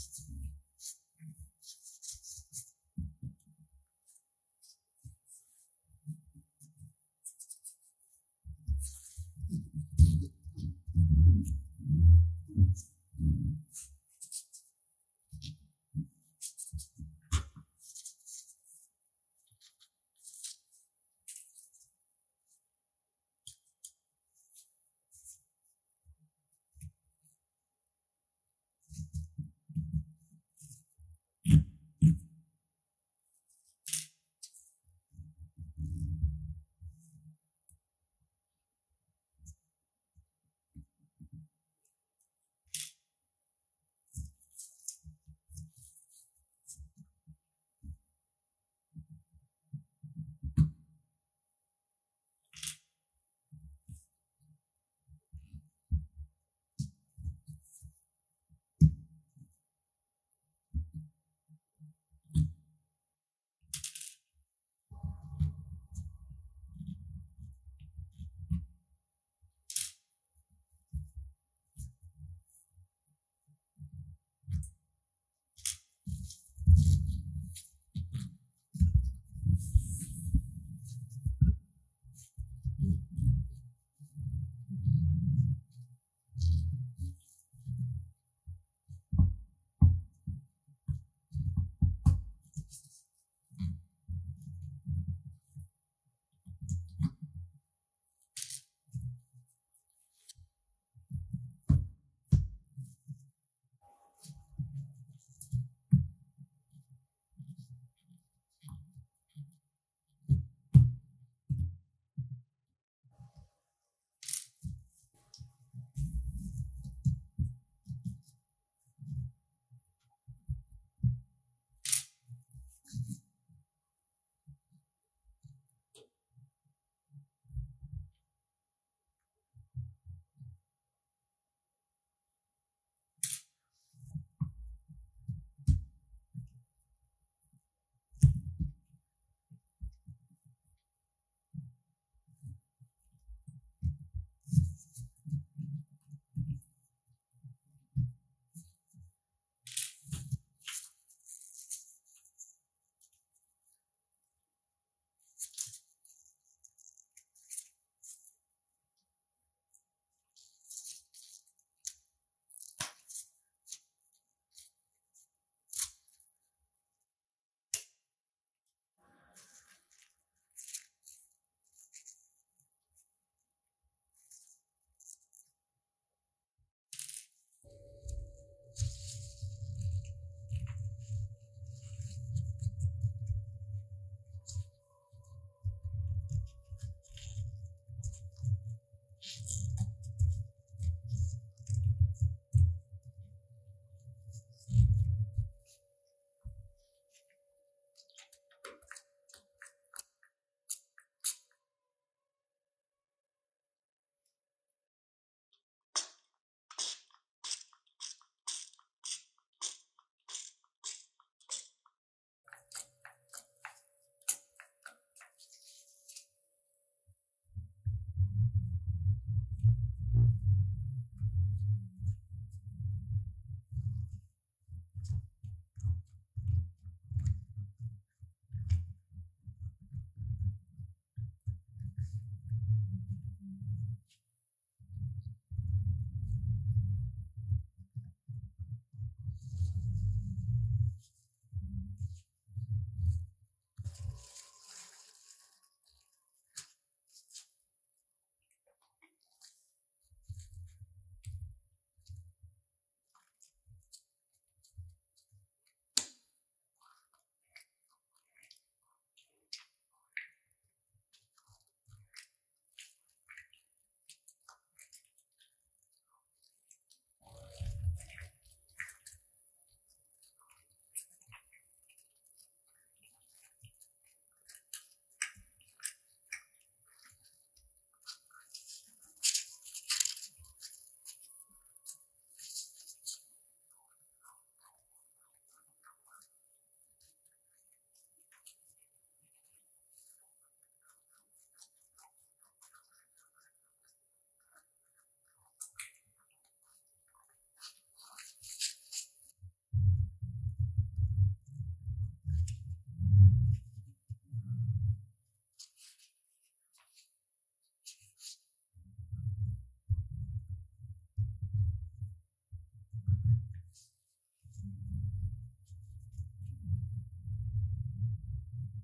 podcast.